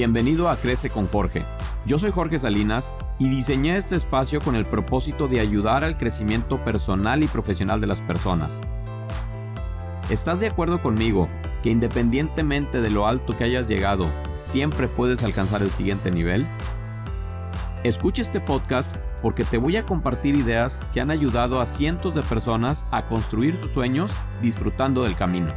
Bienvenido a Crece con Jorge. Yo soy Jorge Salinas y diseñé este espacio con el propósito de ayudar al crecimiento personal y profesional de las personas. ¿Estás de acuerdo conmigo que independientemente de lo alto que hayas llegado, siempre puedes alcanzar el siguiente nivel? Escucha este podcast porque te voy a compartir ideas que han ayudado a cientos de personas a construir sus sueños disfrutando del camino.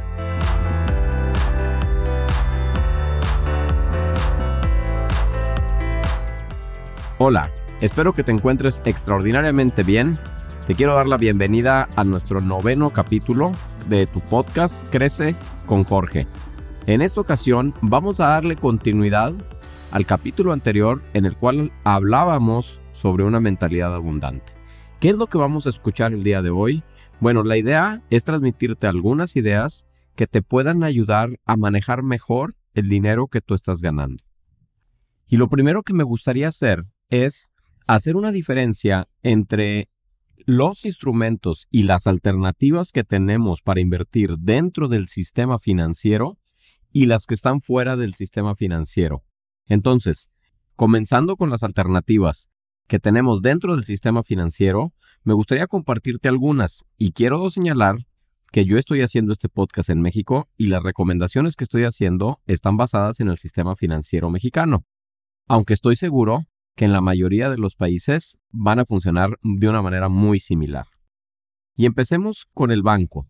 Hola, espero que te encuentres extraordinariamente bien. Te quiero dar la bienvenida a nuestro noveno capítulo de tu podcast Crece con Jorge. En esta ocasión vamos a darle continuidad al capítulo anterior en el cual hablábamos sobre una mentalidad abundante. ¿Qué es lo que vamos a escuchar el día de hoy? Bueno, la idea es transmitirte algunas ideas que te puedan ayudar a manejar mejor el dinero que tú estás ganando. Y lo primero que me gustaría hacer es hacer una diferencia entre los instrumentos y las alternativas que tenemos para invertir dentro del sistema financiero y las que están fuera del sistema financiero. Entonces, comenzando con las alternativas que tenemos dentro del sistema financiero, me gustaría compartirte algunas y quiero señalar que yo estoy haciendo este podcast en México y las recomendaciones que estoy haciendo están basadas en el sistema financiero mexicano. Aunque estoy seguro que en la mayoría de los países van a funcionar de una manera muy similar. Y empecemos con el banco.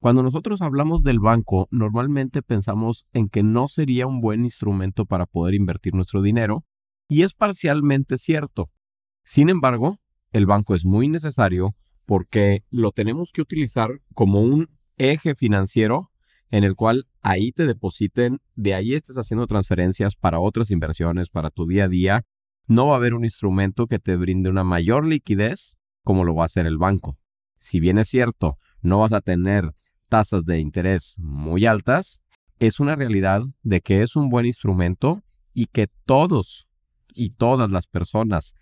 Cuando nosotros hablamos del banco, normalmente pensamos en que no sería un buen instrumento para poder invertir nuestro dinero, y es parcialmente cierto. Sin embargo, el banco es muy necesario porque lo tenemos que utilizar como un eje financiero en el cual ahí te depositen, de ahí estés haciendo transferencias para otras inversiones, para tu día a día, no va a haber un instrumento que te brinde una mayor liquidez como lo va a hacer el banco. Si bien es cierto, no vas a tener tasas de interés muy altas, es una realidad de que es un buen instrumento y que todos y todas las personas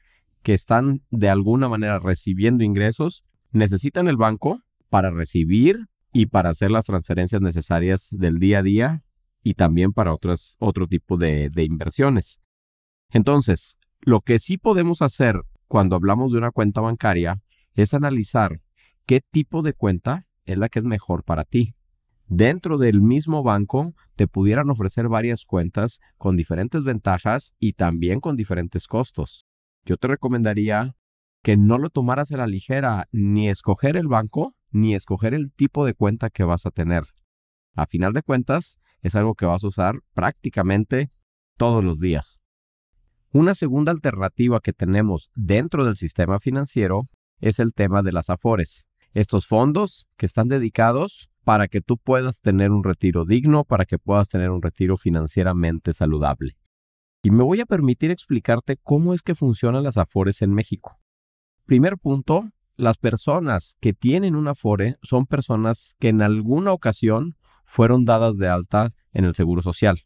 que están de alguna manera recibiendo ingresos necesitan el banco para recibir y para hacer las transferencias necesarias del día a día y también para otros, otro tipo de, de inversiones. Entonces, lo que sí podemos hacer cuando hablamos de una cuenta bancaria es analizar qué tipo de cuenta es la que es mejor para ti. Dentro del mismo banco te pudieran ofrecer varias cuentas con diferentes ventajas y también con diferentes costos. Yo te recomendaría que no lo tomaras a la ligera ni escoger el banco ni escoger el tipo de cuenta que vas a tener. A final de cuentas, es algo que vas a usar prácticamente todos los días. Una segunda alternativa que tenemos dentro del sistema financiero es el tema de las afores. Estos fondos que están dedicados para que tú puedas tener un retiro digno, para que puedas tener un retiro financieramente saludable. Y me voy a permitir explicarte cómo es que funcionan las afores en México. Primer punto, las personas que tienen un afore son personas que en alguna ocasión fueron dadas de alta en el Seguro Social.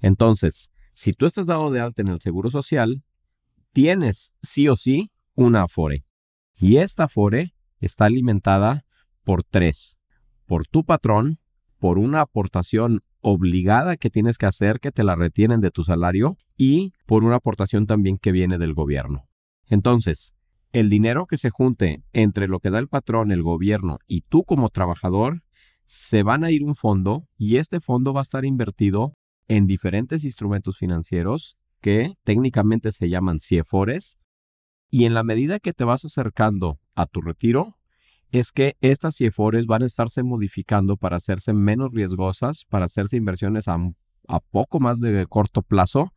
Entonces, si tú estás dado de alta en el Seguro Social, tienes sí o sí una Afore. Y esta Afore está alimentada por tres. Por tu patrón, por una aportación obligada que tienes que hacer que te la retienen de tu salario y por una aportación también que viene del gobierno. Entonces, el dinero que se junte entre lo que da el patrón, el gobierno y tú como trabajador, se van a ir un fondo y este fondo va a estar invertido en diferentes instrumentos financieros que técnicamente se llaman CIEFORES y en la medida que te vas acercando a tu retiro, es que estas CIEFORES van a estarse modificando para hacerse menos riesgosas, para hacerse inversiones a, a poco más de corto plazo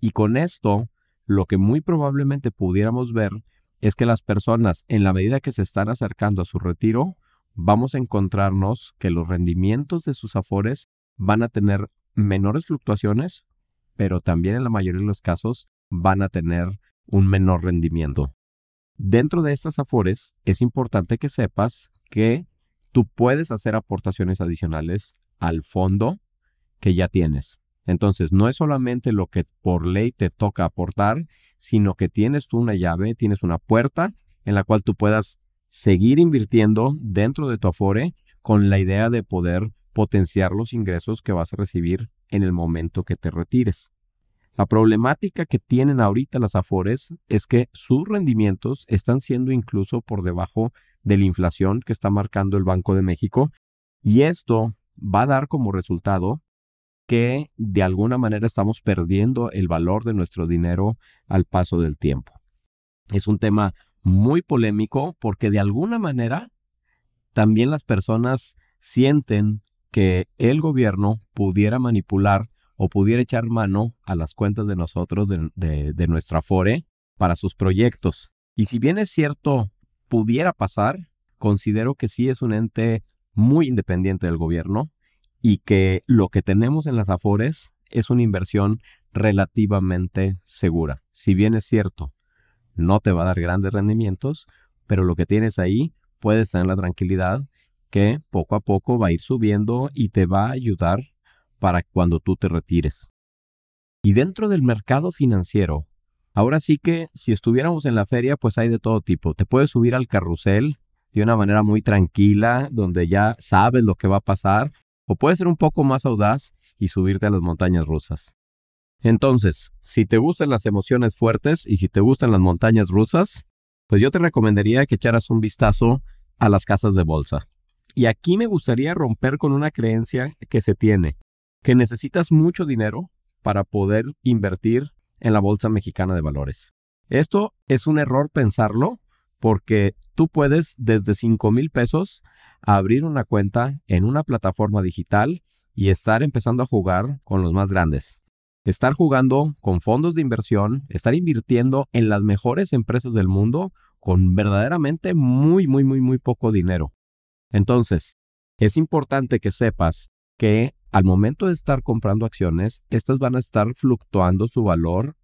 y con esto lo que muy probablemente pudiéramos ver es que las personas en la medida que se están acercando a su retiro, vamos a encontrarnos que los rendimientos de sus afores van a tener menores fluctuaciones, pero también en la mayoría de los casos van a tener un menor rendimiento. Dentro de estas afores es importante que sepas que tú puedes hacer aportaciones adicionales al fondo que ya tienes. Entonces, no es solamente lo que por ley te toca aportar, sino que tienes tú una llave, tienes una puerta en la cual tú puedas seguir invirtiendo dentro de tu afore con la idea de poder potenciar los ingresos que vas a recibir en el momento que te retires. La problemática que tienen ahorita las Afores es que sus rendimientos están siendo incluso por debajo de la inflación que está marcando el Banco de México y esto va a dar como resultado que de alguna manera estamos perdiendo el valor de nuestro dinero al paso del tiempo. Es un tema muy polémico porque de alguna manera también las personas sienten que el gobierno pudiera manipular o pudiera echar mano a las cuentas de nosotros, de, nuestra FORE, para sus proyectos. Y si bien es cierto, pudiera pasar, considero que sí es un ente muy independiente del gobierno y que lo que tenemos en las Afores es una inversión relativamente segura. Si bien es cierto, no te va a dar grandes rendimientos, pero lo que tienes ahí puedes tener la tranquilidad que poco a poco va a ir subiendo y te va a ayudar para cuando tú te retires. Y dentro del mercado financiero, ahora sí que si estuviéramos en la feria, pues hay de todo tipo. Te puedes subir al carrusel de una manera muy tranquila, donde ya sabes lo que va a pasar, o puedes ser un poco más audaz y subirte a las montañas rusas. Entonces, si te gustan las emociones fuertes y si te gustan las montañas rusas, pues yo te recomendaría que echaras un vistazo a las casas de bolsa. Y aquí me gustaría romper con una creencia que se tiene, que necesitas mucho dinero para poder invertir en la Bolsa Mexicana de Valores. Esto es un error pensarlo porque tú puedes desde 5 mil pesos abrir una cuenta en una plataforma digital y estar empezando a jugar con los más grandes. Estar jugando con fondos de inversión, estar invirtiendo en las mejores empresas del mundo con verdaderamente muy, muy, muy, muy poco dinero. Entonces, es importante que sepas que al momento de estar comprando acciones, estas van a estar fluctuando su valor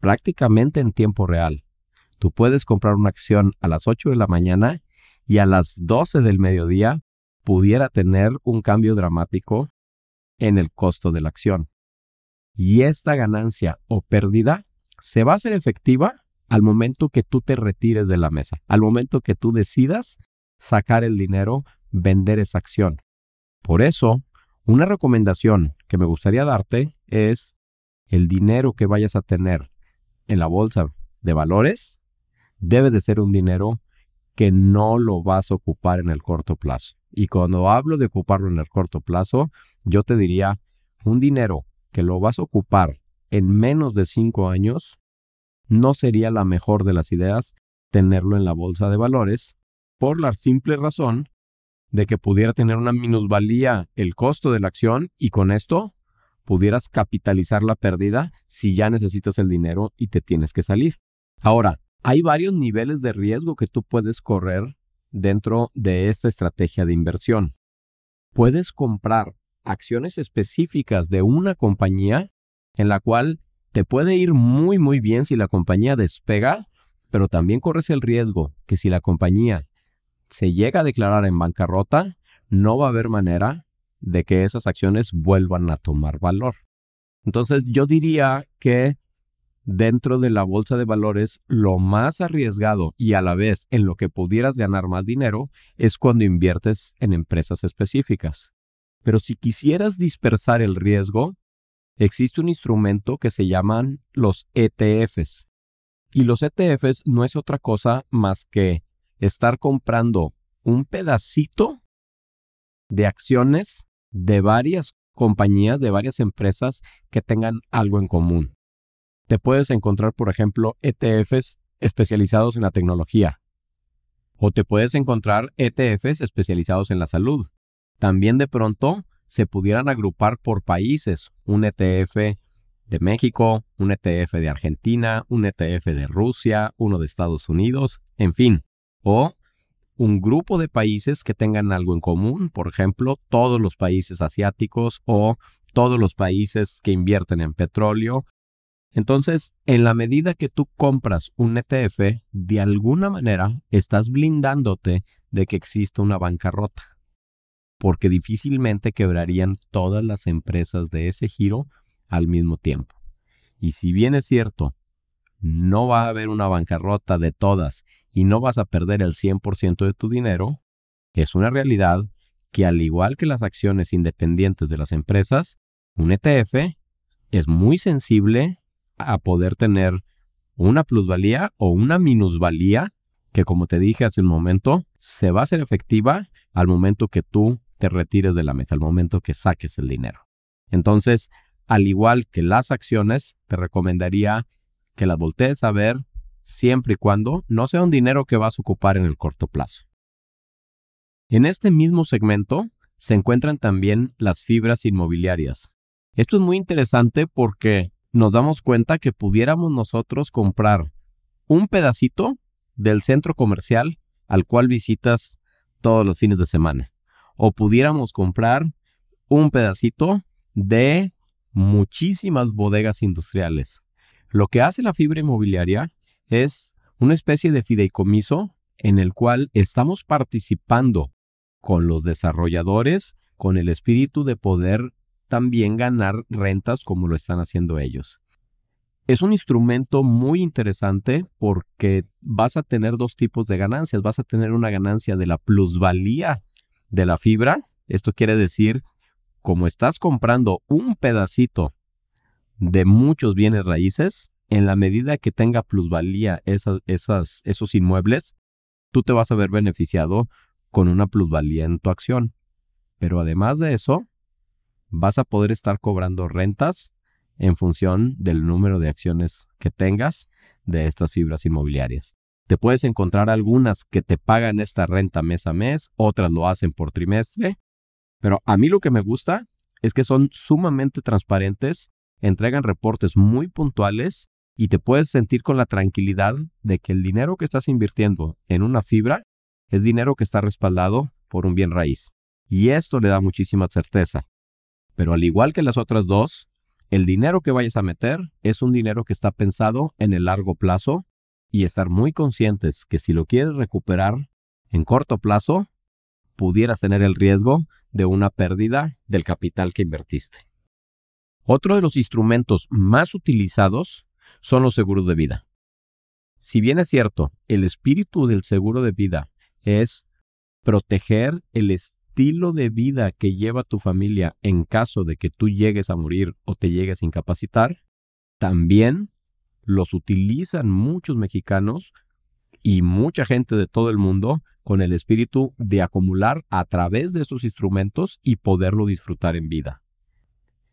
prácticamente en tiempo real. Tú puedes comprar una acción a las 8 de la mañana y a las 12 del mediodía pudiera tener un cambio dramático en el costo de la acción. Y esta ganancia o pérdida se va a hacer efectiva al momento que tú te retires de la mesa, al momento que tú decidas sacar el dinero, vender esa acción. Por eso, una recomendación que me gustaría darte es el dinero que vayas a tener en la bolsa de valores debe de ser un dinero que no lo vas a ocupar en el corto plazo. Y cuando hablo de ocuparlo en el corto plazo, yo te diría un dinero que lo vas a ocupar en menos de cinco años, no sería la mejor de las ideas tenerlo en la bolsa de valores por la simple razón de que pudiera tener una minusvalía el costo de la acción y con esto pudieras capitalizar la pérdida si ya necesitas el dinero y te tienes que salir. Ahora, hay varios niveles de riesgo que tú puedes correr dentro de esta estrategia de inversión. Puedes comprar acciones específicas de una compañía en la cual te puede ir muy muy bien si la compañía despega, pero también corres el riesgo que si la compañía se llega a declarar en bancarrota, no va a haber manera de que esas acciones vuelvan a tomar valor. Entonces yo diría que dentro de la bolsa de valores, lo más arriesgado y a la vez en lo que pudieras ganar más dinero es cuando inviertes en empresas específicas. Pero si quisieras dispersar el riesgo, existe un instrumento que se llaman los ETFs. Y los ETFs no es otra cosa más que estar comprando un pedacito de acciones de varias compañías, de varias empresas que tengan algo en común te puedes encontrar, por ejemplo, ETFs especializados en la tecnología. O te puedes encontrar ETFs especializados en la salud. También de pronto se pudieran agrupar por países. Un ETF de México, un ETF de Argentina, un ETF de Rusia, uno de Estados Unidos, en fin. O un grupo de países que tengan algo en común, por ejemplo, todos los países asiáticos o todos los países que invierten en petróleo entonces, en la medida que tú compras un ETF, de alguna manera estás blindándote de que exista una bancarrota, porque difícilmente quebrarían todas las empresas de ese giro al mismo tiempo. Y si bien es cierto, no va a haber una bancarrota de todas y no vas a perder el 100% de tu dinero, es una realidad que al igual que las acciones independientes de las empresas, un ETF es muy sensible a poder tener una plusvalía o una minusvalía que como te dije hace un momento, se va a hacer efectiva al momento que tú te retires de la mesa, al momento que saques el dinero. Entonces, al igual que las acciones, te recomendaría que las voltees a ver siempre y cuando no sea un dinero que vas a ocupar en el corto plazo. En este mismo segmento se encuentran también las fibras inmobiliarias. Esto es muy interesante porque nos damos cuenta que pudiéramos nosotros comprar un pedacito del centro comercial al cual visitas todos los fines de semana. O pudiéramos comprar un pedacito de muchísimas bodegas industriales. Lo que hace la fibra inmobiliaria es una especie de fideicomiso en el cual estamos participando con los desarrolladores con el espíritu de poder también ganar rentas como lo están haciendo ellos. Es un instrumento muy interesante porque vas a tener dos tipos de ganancias. Vas a tener una ganancia de la plusvalía de la fibra. Esto quiere decir, como estás comprando un pedacito de muchos bienes raíces, en la medida que tenga plusvalía esas, esas, esos inmuebles, tú te vas a ver beneficiado con una plusvalía en tu acción. Pero además de eso, vas a poder estar cobrando rentas en función del número de acciones que tengas de estas fibras inmobiliarias. Te puedes encontrar algunas que te pagan esta renta mes a mes, otras lo hacen por trimestre, pero a mí lo que me gusta es que son sumamente transparentes, entregan reportes muy puntuales y te puedes sentir con la tranquilidad de que el dinero que estás invirtiendo en una fibra es dinero que está respaldado por un bien raíz. Y esto le da muchísima certeza. Pero al igual que las otras dos, el dinero que vayas a meter es un dinero que está pensado en el largo plazo y estar muy conscientes que si lo quieres recuperar en corto plazo, pudieras tener el riesgo de una pérdida del capital que invertiste. Otro de los instrumentos más utilizados son los seguros de vida. Si bien es cierto, el espíritu del seguro de vida es proteger el, estilo de vida que lleva tu familia en caso de que tú llegues a morir o te llegues a incapacitar, también los utilizan muchos mexicanos y mucha gente de todo el mundo con el espíritu de acumular a través de esos instrumentos y poderlo disfrutar en vida.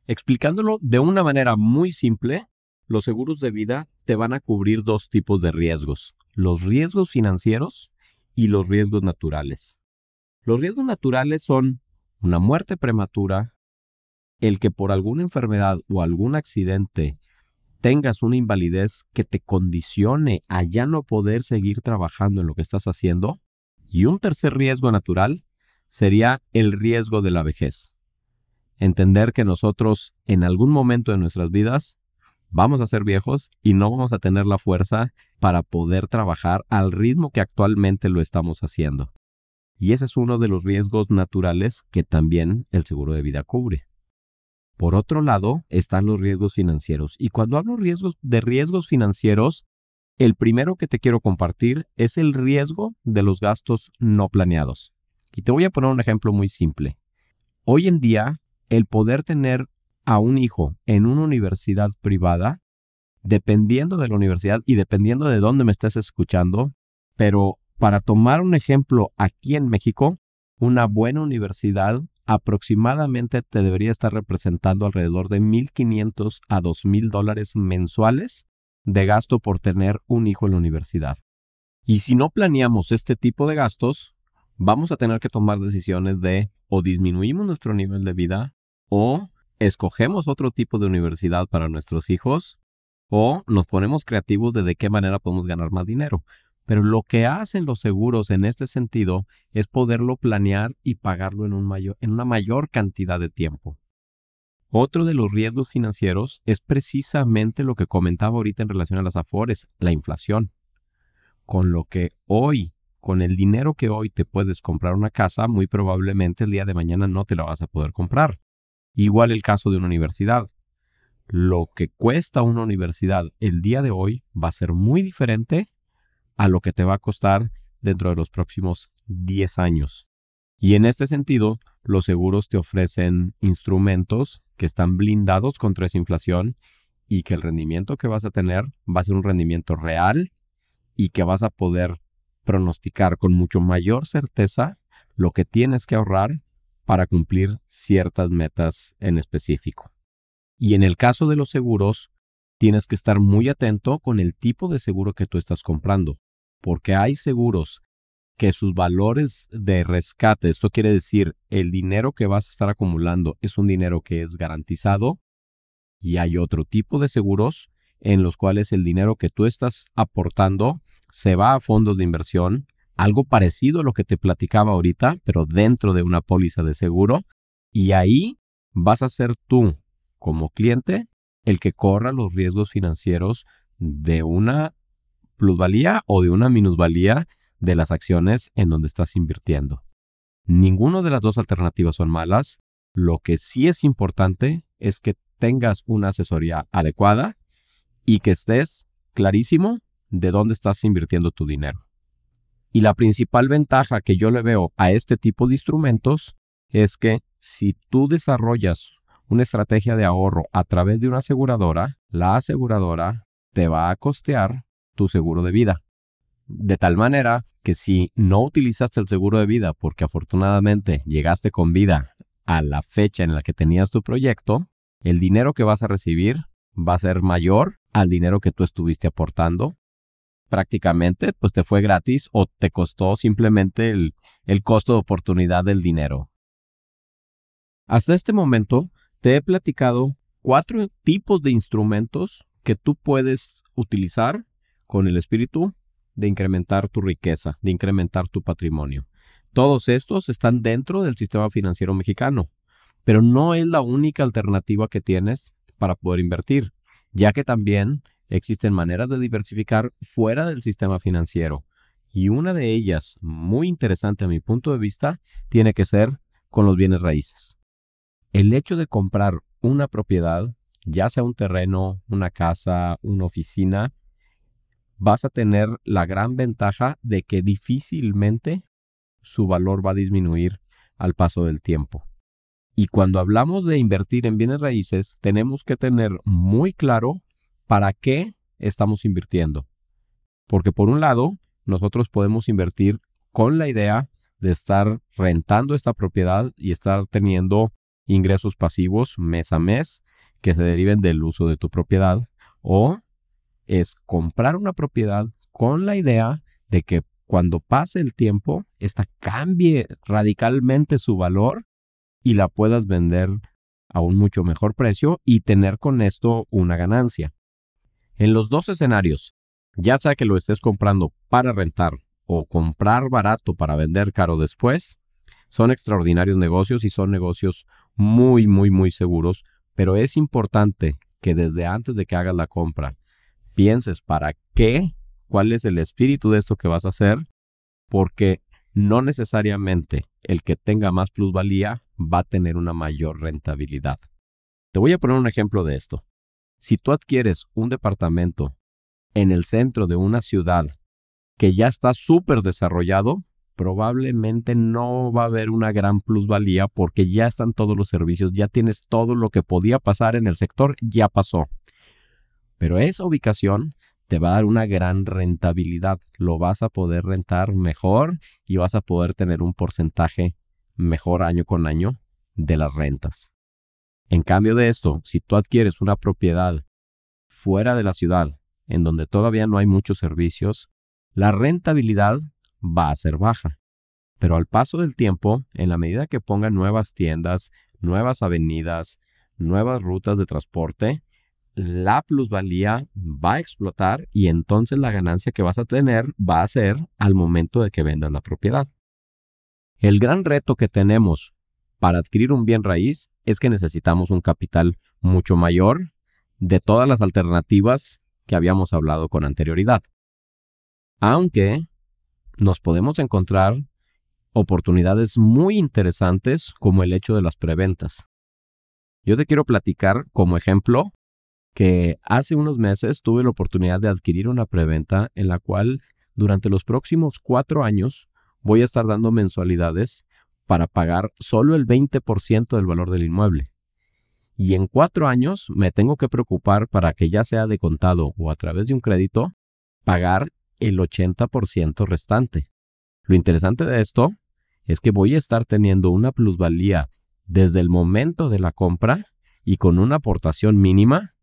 Explicándolo de una manera muy simple, los seguros de vida te van a cubrir dos tipos de riesgos, los riesgos financieros y los riesgos naturales. Los riesgos naturales son una muerte prematura, el que por alguna enfermedad o algún accidente tengas una invalidez que te condicione a ya no poder seguir trabajando en lo que estás haciendo. Y un tercer riesgo natural sería el riesgo de la vejez. Entender que nosotros en algún momento de nuestras vidas vamos a ser viejos y no vamos a tener la fuerza para poder trabajar al ritmo que actualmente lo estamos haciendo. Y ese es uno de los riesgos naturales que también el seguro de vida cubre. Por otro lado, están los riesgos financieros. Y cuando hablo riesgos, de riesgos financieros, el primero que te quiero compartir es el riesgo de los gastos no planeados. Y te voy a poner un ejemplo muy simple. Hoy en día, el poder tener a un hijo en una universidad privada, dependiendo de la universidad y dependiendo de dónde me estés escuchando, pero para tomar un ejemplo, aquí en México, una buena universidad aproximadamente te debería estar representando alrededor de 1.500 a 2.000 dólares mensuales de gasto por tener un hijo en la universidad. Y si no planeamos este tipo de gastos, vamos a tener que tomar decisiones de o disminuimos nuestro nivel de vida o escogemos otro tipo de universidad para nuestros hijos o nos ponemos creativos de de qué manera podemos ganar más dinero. Pero lo que hacen los seguros en este sentido es poderlo planear y pagarlo en, en una mayor cantidad de tiempo. Otro de los riesgos financieros es precisamente lo que comentaba ahorita en relación a las afores, la inflación. Con lo que hoy, con el dinero que hoy te puedes comprar una casa, muy probablemente el día de mañana no te la vas a poder comprar. Igual el caso de una universidad. Lo que cuesta una universidad el día de hoy va a ser muy diferente a lo que te va a costar dentro de los próximos 10 años. Y en este sentido, los seguros te ofrecen instrumentos que están blindados contra esa inflación y que el rendimiento que vas a tener va a ser un rendimiento real y que vas a poder pronosticar con mucho mayor certeza lo que tienes que ahorrar para cumplir ciertas metas en específico. Y en el caso de los seguros, tienes que estar muy atento con el tipo de seguro que tú estás comprando, porque hay seguros que sus valores de rescate, esto quiere decir el dinero que vas a estar acumulando es un dinero que es garantizado, y hay otro tipo de seguros en los cuales el dinero que tú estás aportando se va a fondos de inversión, algo parecido a lo que te platicaba ahorita, pero dentro de una póliza de seguro, y ahí vas a ser tú como cliente el que corra los riesgos financieros de una plusvalía o de una minusvalía de las acciones en donde estás invirtiendo. Ninguna de las dos alternativas son malas. Lo que sí es importante es que tengas una asesoría adecuada y que estés clarísimo de dónde estás invirtiendo tu dinero. Y la principal ventaja que yo le veo a este tipo de instrumentos es que si tú desarrollas una estrategia de ahorro a través de una aseguradora, la aseguradora te va a costear tu seguro de vida. De tal manera que si no utilizaste el seguro de vida porque afortunadamente llegaste con vida a la fecha en la que tenías tu proyecto, el dinero que vas a recibir va a ser mayor al dinero que tú estuviste aportando. Prácticamente, pues te fue gratis o te costó simplemente el, el costo de oportunidad del dinero. Hasta este momento, te he platicado cuatro tipos de instrumentos que tú puedes utilizar con el espíritu de incrementar tu riqueza, de incrementar tu patrimonio. Todos estos están dentro del sistema financiero mexicano, pero no es la única alternativa que tienes para poder invertir, ya que también existen maneras de diversificar fuera del sistema financiero. Y una de ellas, muy interesante a mi punto de vista, tiene que ser con los bienes raíces el hecho de comprar una propiedad, ya sea un terreno, una casa, una oficina, vas a tener la gran ventaja de que difícilmente su valor va a disminuir al paso del tiempo. Y cuando hablamos de invertir en bienes raíces, tenemos que tener muy claro para qué estamos invirtiendo. Porque por un lado, nosotros podemos invertir con la idea de estar rentando esta propiedad y estar teniendo ingresos pasivos mes a mes que se deriven del uso de tu propiedad o es comprar una propiedad con la idea de que cuando pase el tiempo, esta cambie radicalmente su valor y la puedas vender a un mucho mejor precio y tener con esto una ganancia. En los dos escenarios, ya sea que lo estés comprando para rentar o comprar barato para vender caro después, son extraordinarios negocios y son negocios muy, muy, muy seguros, pero es importante que desde antes de que hagas la compra pienses para qué, cuál es el espíritu de esto que vas a hacer, porque no necesariamente el que tenga más plusvalía va a tener una mayor rentabilidad. Te voy a poner un ejemplo de esto. Si tú adquieres un departamento en el centro de una ciudad que ya está súper desarrollado, probablemente no va a haber una gran plusvalía porque ya están todos los servicios, ya tienes todo lo que podía pasar en el sector, ya pasó. Pero esa ubicación te va a dar una gran rentabilidad, lo vas a poder rentar mejor y vas a poder tener un porcentaje mejor año con año de las rentas. En cambio de esto, si tú adquieres una propiedad fuera de la ciudad, en donde todavía no hay muchos servicios, la rentabilidad va a ser baja. Pero al paso del tiempo, en la medida que pongan nuevas tiendas, nuevas avenidas, nuevas rutas de transporte, la plusvalía va a explotar y entonces la ganancia que vas a tener va a ser al momento de que vendas la propiedad. El gran reto que tenemos para adquirir un bien raíz es que necesitamos un capital mucho mayor de todas las alternativas que habíamos hablado con anterioridad. Aunque nos podemos encontrar oportunidades muy interesantes como el hecho de las preventas. Yo te quiero platicar como ejemplo que hace unos meses tuve la oportunidad de adquirir una preventa en la cual durante los próximos cuatro años voy a estar dando mensualidades para pagar solo el 20% del valor del inmueble. y en cuatro años me tengo que preocupar para que ya sea de contado o a través de un crédito, pagar el 80% restante. Lo interesante de esto es que voy a estar teniendo una plusvalía desde el momento de la compra y con una aportación mínima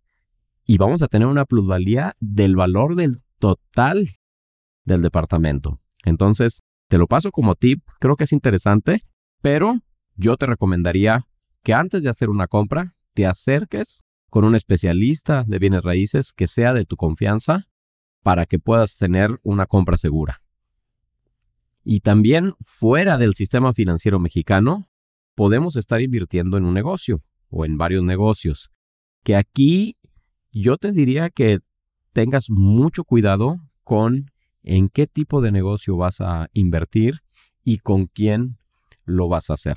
y vamos a tener una plusvalía del valor del total del departamento. Entonces, te lo paso como tip, creo que es interesante, pero yo te recomendaría que antes de hacer una compra, te acerques con un especialista de bienes raíces que sea de tu confianza para que puedas tener una compra segura. Y también fuera del sistema financiero mexicano, podemos estar invirtiendo en un negocio o en varios negocios. Que aquí yo te diría que tengas mucho cuidado con en qué tipo de negocio vas a invertir y con quién lo vas a hacer.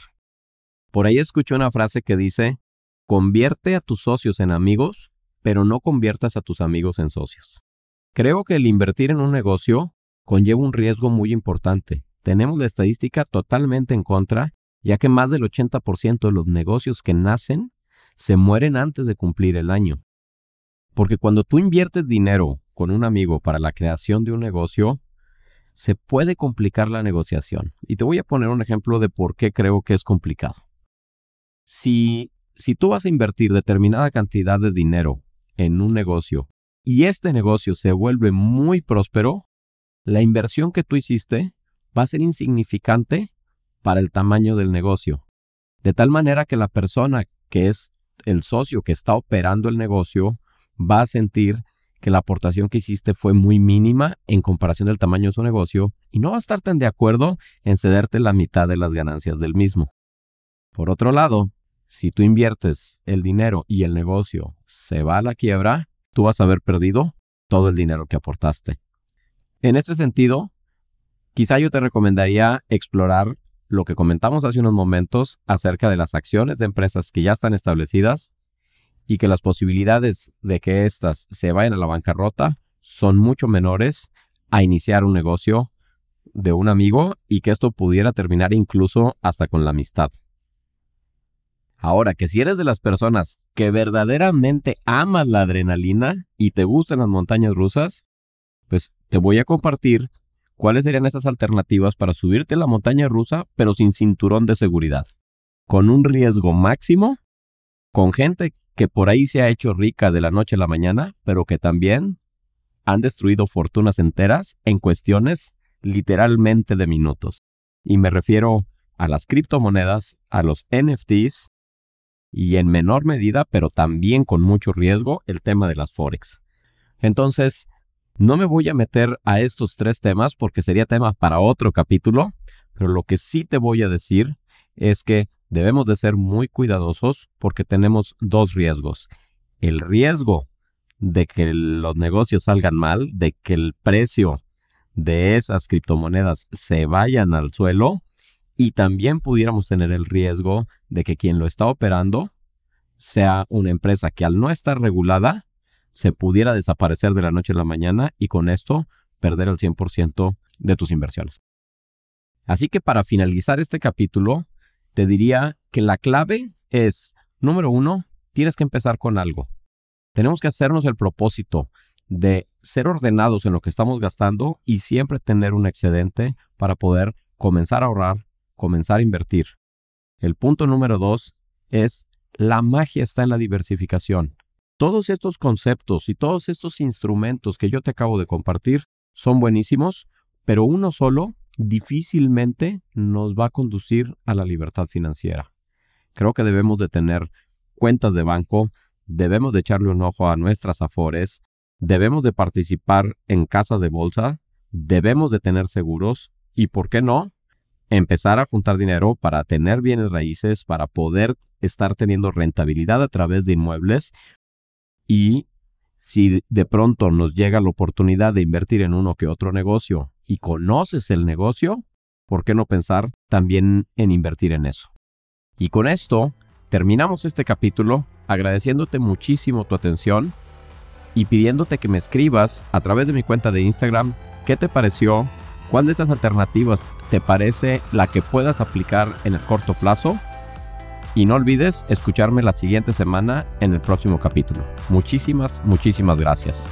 Por ahí escuché una frase que dice, convierte a tus socios en amigos, pero no conviertas a tus amigos en socios. Creo que el invertir en un negocio conlleva un riesgo muy importante. Tenemos la estadística totalmente en contra, ya que más del 80% de los negocios que nacen se mueren antes de cumplir el año. Porque cuando tú inviertes dinero con un amigo para la creación de un negocio, se puede complicar la negociación. Y te voy a poner un ejemplo de por qué creo que es complicado. Si, si tú vas a invertir determinada cantidad de dinero en un negocio y este negocio se vuelve muy próspero, la inversión que tú hiciste va a ser insignificante para el tamaño del negocio. De tal manera que la persona que es el socio que está operando el negocio va a sentir que la aportación que hiciste fue muy mínima en comparación del tamaño de su negocio y no va a estar tan de acuerdo en cederte la mitad de las ganancias del mismo. Por otro lado, si tú inviertes el dinero y el negocio se va a la quiebra, tú vas a haber perdido todo el dinero que aportaste. En este sentido, quizá yo te recomendaría explorar lo que comentamos hace unos momentos acerca de las acciones de empresas que ya están establecidas y que las posibilidades de que éstas se vayan a la bancarrota son mucho menores a iniciar un negocio de un amigo y que esto pudiera terminar incluso hasta con la amistad. Ahora, que si eres de las personas que verdaderamente amas la adrenalina y te gustan las montañas rusas, pues te voy a compartir cuáles serían esas alternativas para subirte a la montaña rusa, pero sin cinturón de seguridad, con un riesgo máximo, con gente que por ahí se ha hecho rica de la noche a la mañana, pero que también han destruido fortunas enteras en cuestiones literalmente de minutos. Y me refiero a las criptomonedas, a los NFTs y en menor medida, pero también con mucho riesgo, el tema de las Forex. Entonces, no me voy a meter a estos tres temas porque sería tema para otro capítulo, pero lo que sí te voy a decir es que debemos de ser muy cuidadosos porque tenemos dos riesgos. El riesgo de que los negocios salgan mal, de que el precio de esas criptomonedas se vayan al suelo y también pudiéramos tener el riesgo de que quien lo está operando sea una empresa que al no estar regulada se pudiera desaparecer de la noche a la mañana y con esto perder el 100% de tus inversiones. Así que para finalizar este capítulo, te diría que la clave es, número uno, tienes que empezar con algo. Tenemos que hacernos el propósito de ser ordenados en lo que estamos gastando y siempre tener un excedente para poder comenzar a ahorrar, comenzar a invertir. El punto número dos es la magia está en la diversificación. Todos estos conceptos y todos estos instrumentos que yo te acabo de compartir son buenísimos, pero uno solo difícilmente nos va a conducir a la libertad financiera. Creo que debemos de tener cuentas de banco, debemos de echarle un ojo a nuestras afores, debemos de participar en casa de bolsa, debemos de tener seguros y, ¿por qué no?, empezar a juntar dinero para tener bienes raíces, para poder estar teniendo rentabilidad a través de inmuebles y si de pronto nos llega la oportunidad de invertir en uno que otro negocio y conoces el negocio, ¿por qué no pensar también en invertir en eso? Y con esto terminamos este capítulo agradeciéndote muchísimo tu atención y pidiéndote que me escribas a través de mi cuenta de Instagram qué te pareció, cuál de esas alternativas te parece la que puedas aplicar en el corto plazo Y no olvides escucharme la siguiente semana en el próximo capítulo. Muchísimas, muchísimas gracias.